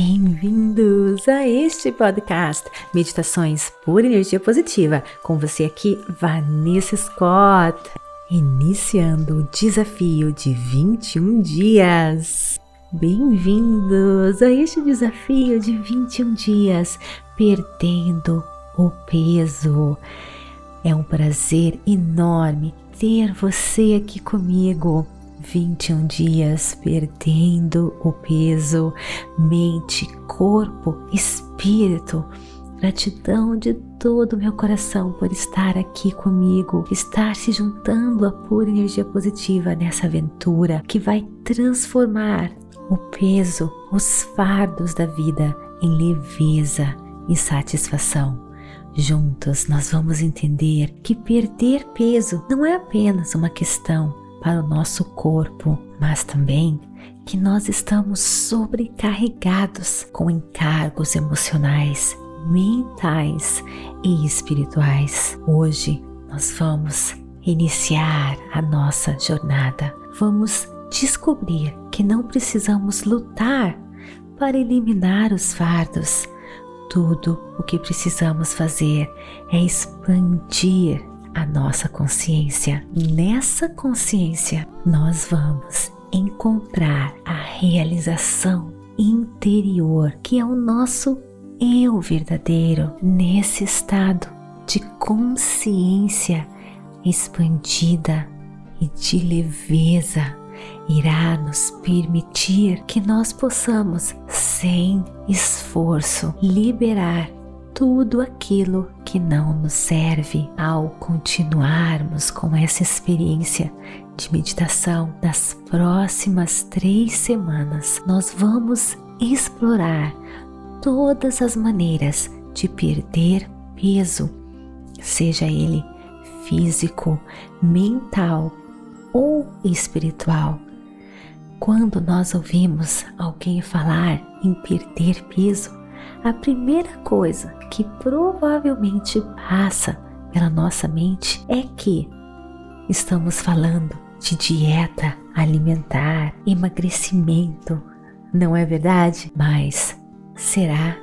Bem-vindos a este podcast Meditações por Energia Positiva. Com você aqui, Vanessa Scott, iniciando o desafio de 21 dias. Bem-vindos a este desafio de 21 dias, perdendo o peso. É um prazer enorme ter você aqui comigo. 21 dias perdendo o peso, mente, corpo, espírito. Gratidão de todo o meu coração por estar aqui comigo, estar se juntando à pura energia positiva nessa aventura que vai transformar o peso, os fardos da vida em leveza e satisfação. Juntos nós vamos entender que perder peso não é apenas uma questão para o nosso corpo, mas também que nós estamos sobrecarregados com encargos emocionais, mentais e espirituais. Hoje nós vamos iniciar a nossa jornada. Vamos descobrir que não precisamos lutar para eliminar os fardos. Tudo o que precisamos fazer é expandir a nossa consciência. Nessa consciência, nós vamos encontrar a realização interior, que é o nosso eu verdadeiro, nesse estado de consciência expandida e de leveza irá nos permitir que nós possamos, sem esforço, liberar tudo aquilo que não nos serve ao continuarmos com essa experiência de meditação. Nas próximas três semanas, nós vamos explorar todas as maneiras de perder peso, seja ele físico, mental ou espiritual. Quando nós ouvimos alguém falar em perder peso, a primeira coisa que provavelmente passa pela nossa mente é que estamos falando de dieta alimentar, emagrecimento, não é verdade? Mas será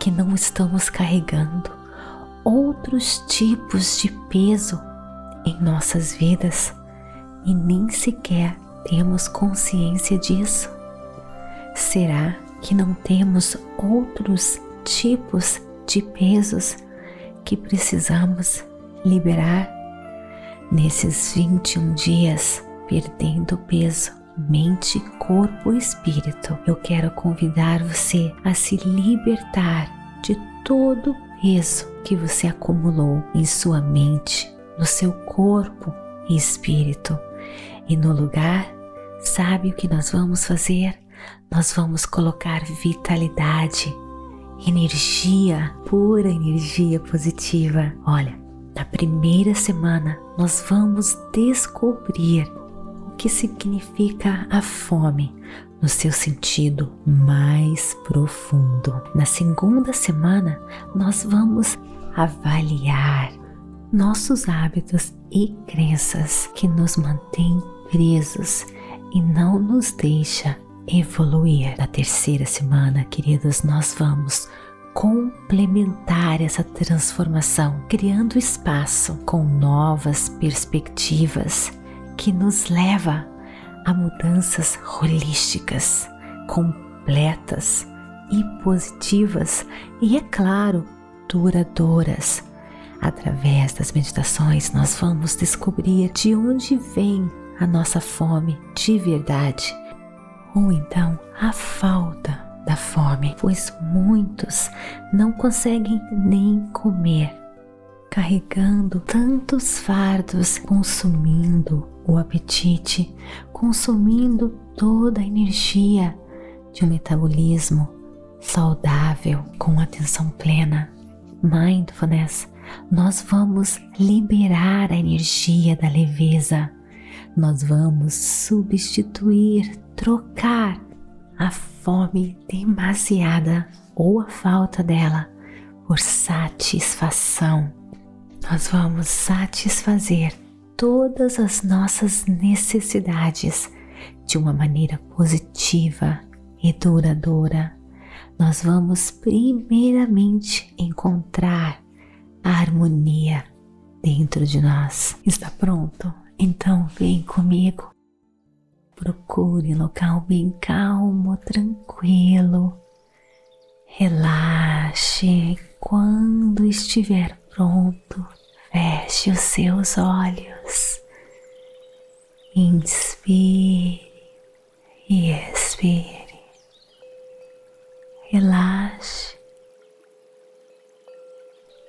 que não estamos carregando outros tipos de peso em nossas vidas e nem sequer temos consciência disso? Será que não temos outros tipos de pesos que precisamos liberar nesses 21 dias perdendo peso, mente, corpo e espírito. Eu quero convidar você a se libertar de todo o peso que você acumulou em sua mente, no seu corpo e espírito. E no lugar, sabe o que nós vamos fazer? Nós vamos colocar vitalidade energia, pura energia positiva. Olha, na primeira semana nós vamos descobrir o que significa a fome no seu sentido mais profundo. Na segunda semana nós vamos avaliar nossos hábitos e crenças que nos mantêm presos e não nos deixa evoluir. Na terceira semana, queridos, nós vamos complementar essa transformação, criando espaço com novas perspectivas que nos leva a mudanças holísticas, completas e positivas e, é claro, duradouras. Através das meditações, nós vamos descobrir de onde vem a nossa fome de verdade ou então a falta da fome, pois muitos não conseguem nem comer, carregando tantos fardos, consumindo o apetite, consumindo toda a energia de um metabolismo saudável com atenção plena. Mindfulness, nós vamos liberar a energia da leveza, nós vamos substituir trocar a fome demasiada ou a falta dela por satisfação. Nós vamos satisfazer todas as nossas necessidades de uma maneira positiva e duradoura. nós vamos primeiramente encontrar a harmonia dentro de nós. Está pronto? Então vem comigo. Procure um local bem calmo, tranquilo. Relaxe. Quando estiver pronto, feche os seus olhos. Inspire e expire. Relaxe,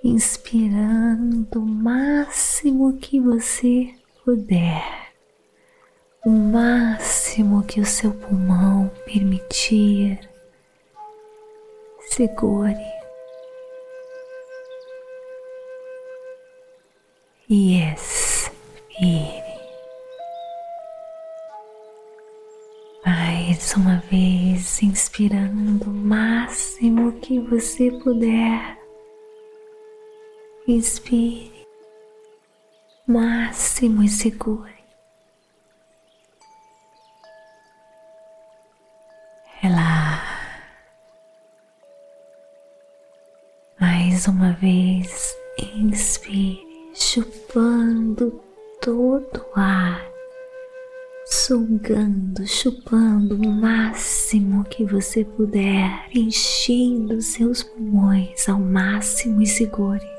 inspirando o máximo que você puder, o máximo que o seu pulmão permitir. Segure e expire. Mais uma vez, inspirando o máximo que você puder. Inspire, máximo e segure. Mais uma vez, inspire, chupando todo o ar sugando, chupando o máximo que você puder, enchendo seus pulmões ao máximo e segure.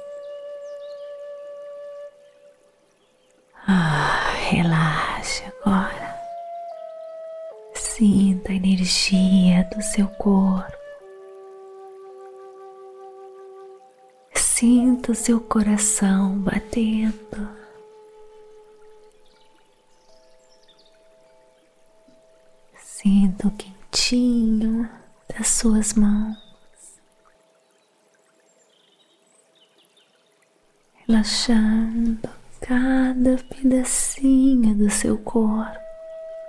Ah, relaxe agora. Sinta a energia do seu corpo. Sinta o seu coração batendo. Sinta o quentinho das suas mãos, relaxando cada pedacinho do seu corpo,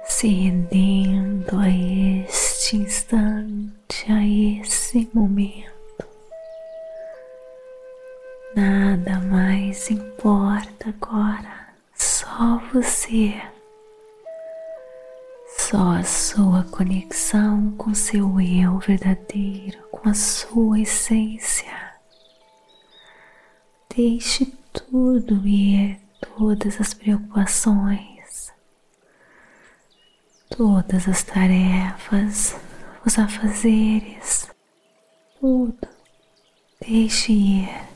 se rendendo a este instante, a esse momento. Nada mais importa agora, só você só a sua conexão com seu eu verdadeiro, com a sua essência. Deixe tudo ir, todas as preocupações, todas as tarefas, os afazeres, tudo. Deixe ir.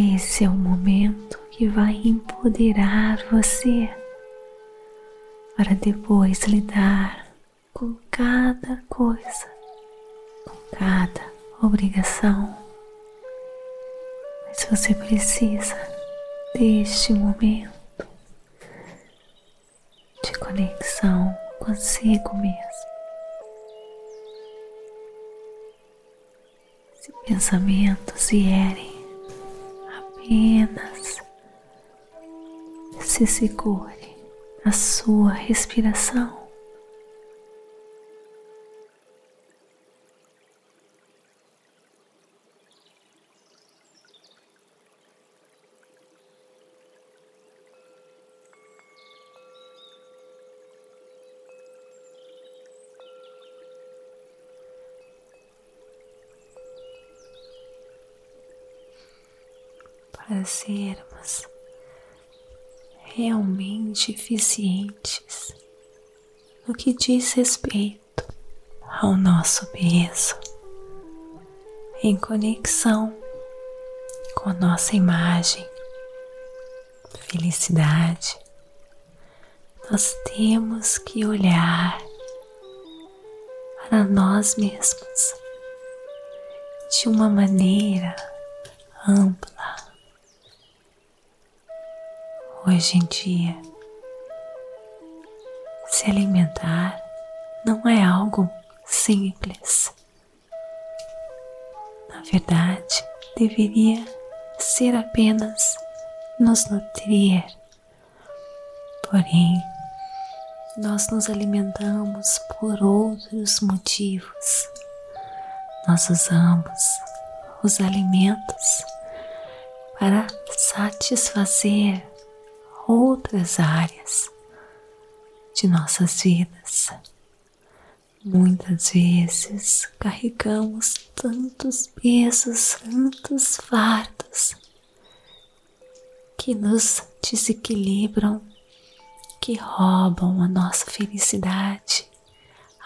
Esse é o momento que vai empoderar você para depois lidar com cada coisa, com cada obrigação. Mas você precisa deste momento de conexão consigo mesmo. Se pensamentos vierem, apenas se segure a sua respiração. Para sermos realmente eficientes no que diz respeito ao nosso peso, em conexão com a nossa imagem, felicidade, nós temos que olhar para nós mesmos de uma maneira ampla Hoje em dia, se alimentar não é algo simples. Na verdade, deveria ser apenas nos nutrir. Porém, nós nos alimentamos por outros motivos. Nós usamos os alimentos para satisfazer outras áreas de nossas vidas, Muitas vezes carregamos tantos pesos, tantos fardos que nos desequilibram, que roubam a nossa felicidade,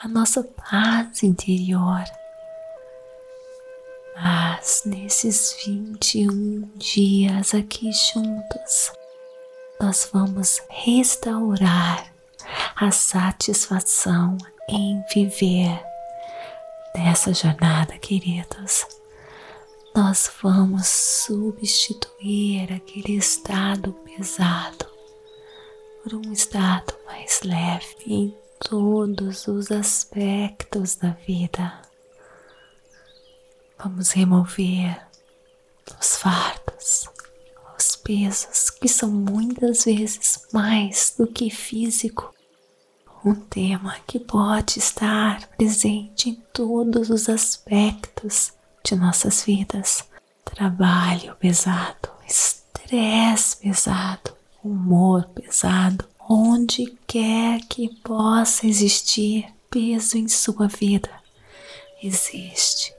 a nossa paz interior. Mas nesses 21 dias aqui juntos, nós vamos restaurar a satisfação em viver nessa jornada, queridos. Nós vamos substituir aquele estado pesado por um estado mais leve em todos os aspectos da vida. Vamos remover os fardos, os pesos que são muitas vezes mais do que físico. Um tema que pode estar presente em todos os aspectos de nossas vidas: trabalho pesado, estresse pesado, humor pesado, onde quer que possa existir peso em sua vida, existe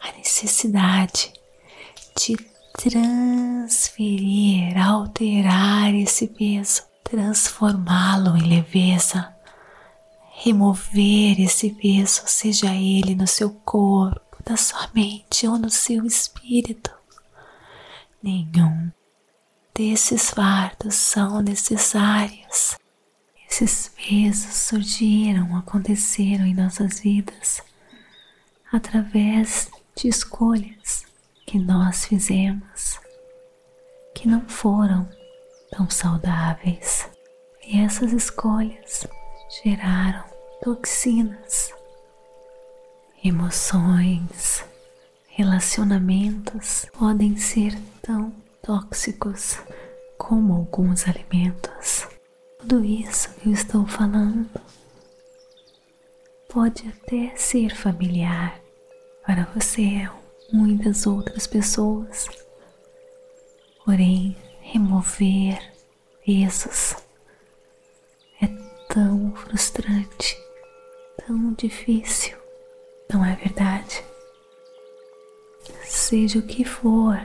a necessidade de transferir, alterar esse peso, transformá-lo em leveza, remover esse peso, seja ele no seu corpo, na sua mente ou no seu espírito. Nenhum desses fardos são necessários. Esses pesos surgiram, aconteceram em nossas vidas através de escolhas que nós fizemos que não foram tão saudáveis. E essas escolhas geraram toxinas, emoções, relacionamentos podem ser tão tóxicos como alguns alimentos. Tudo isso que eu estou falando pode até ser familiar para você ou muitas outras pessoas, porém, remover pesos é tão frustrante, tão difícil, não é verdade? Seja o que for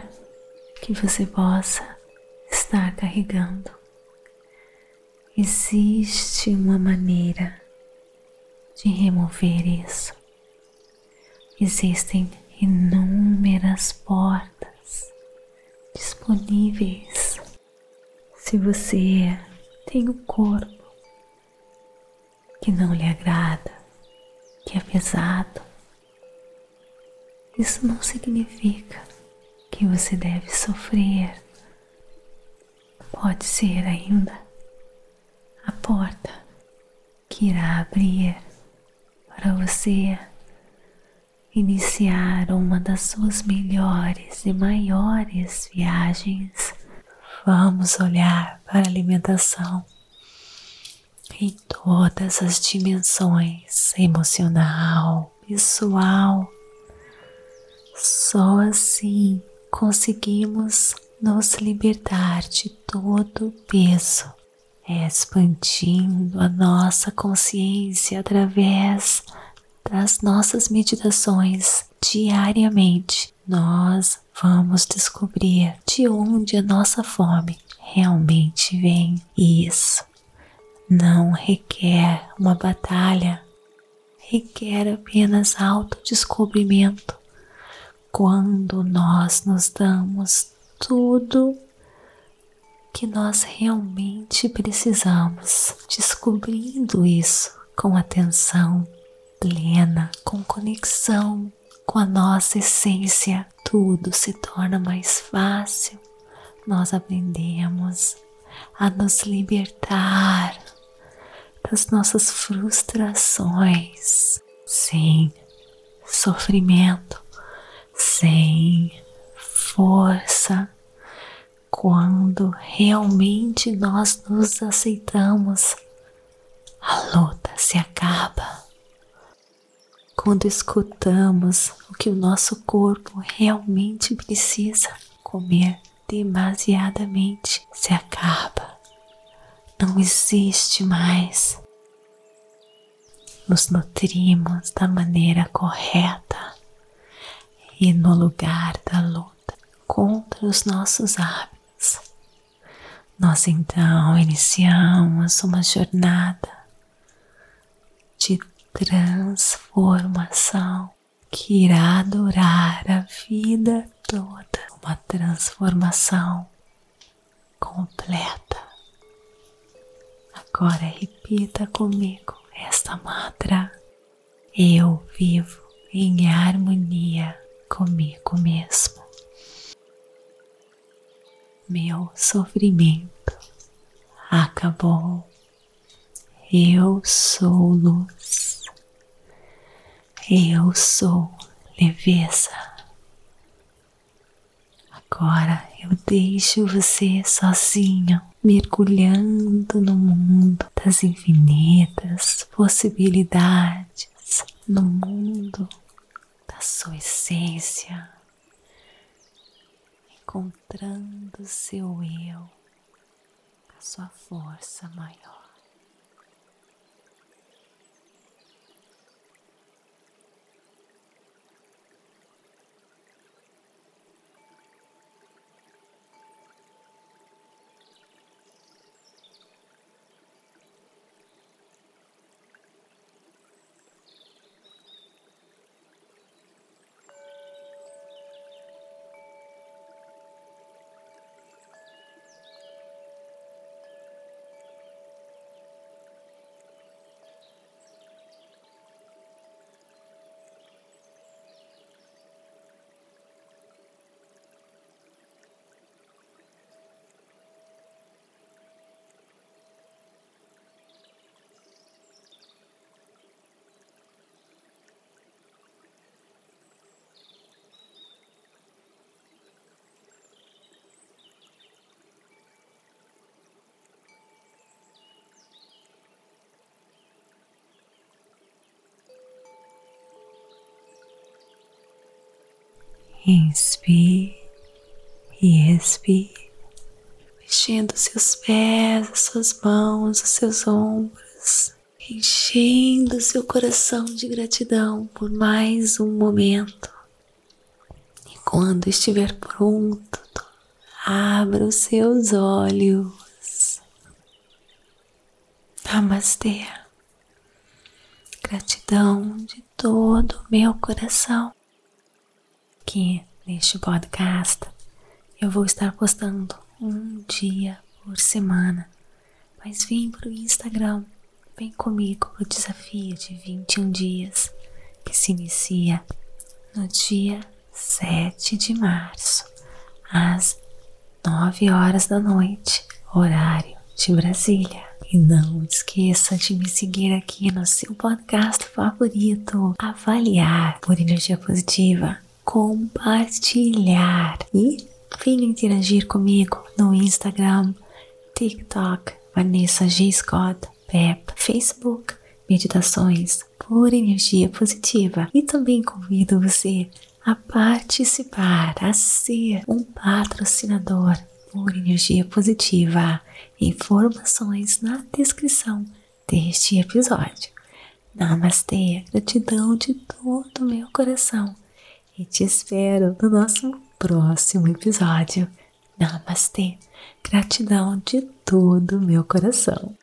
que você possa estar carregando, existe uma maneira de remover isso. Existem inúmeras portas disponíveis. Se você tem um corpo que não lhe agrada, que é pesado, isso não significa que você deve sofrer. Pode ser ainda a porta que irá abrir para você iniciar uma das suas melhores e maiores viagens. Vamos olhar para a alimentação em todas as dimensões emocional, pessoal. Só assim conseguimos nos libertar de todo o peso, expandindo a nossa consciência através das nossas meditações diariamente. Nós vamos descobrir de onde a nossa fome realmente vem. Isso não requer uma batalha, requer apenas autodescobrimento quando nós nos damos tudo que nós realmente precisamos, descobrindo isso com atenção plena, com conexão com a nossa essência, tudo se torna mais fácil. Nós aprendemos a nos libertar das nossas frustrações sem sofrimento sem força, quando realmente nós nos aceitamos, a luta se acaba. Quando escutamos o que o nosso corpo realmente precisa, comer demasiadamente se acaba. Não existe mais. nos nutrimos da maneira correta e no lugar da luta contra os nossos hábitos, nós então iniciamos uma jornada de transformação que irá durar a vida toda. Uma transformação completa. Agora repita comigo esta mantra. Eu vivo em harmonia comigo mesmo. Meu sofrimento acabou. Eu sou luz. Eu sou leveza. Agora eu deixo você sozinho, mergulhando no mundo das infinitas possibilidades, no mundo da sua essência, encontrando seu eu, a sua força maior. Inspire e expire, mexendo seus pés, as suas mãos, os seus ombros, enchendo seu coração de gratidão por mais um momento. E quando estiver pronto, abra os seus olhos. Namastê. Gratidão de todo o meu coração que neste podcast eu vou estar postando um dia por semana. Mas vem para o Instagram, vem comigo para o desafio de 21 dias que se inicia no dia 7 de março, às 9 horas da noite, horário de Brasília. E não esqueça de me seguir aqui no seu podcast favorito, avaliar por energia positiva compartilhar e venha interagir comigo no Instagram, TikTok, Vanessa G. Scott, Pep, Facebook, Meditações por Energia Positiva e também convido você a participar, a ser um patrocinador por Energia Positiva. Informações na descrição deste episódio. Namastê, gratidão de todo o meu coração e te espero no nosso próximo episódio. Namastê, gratidão de todo o meu coração.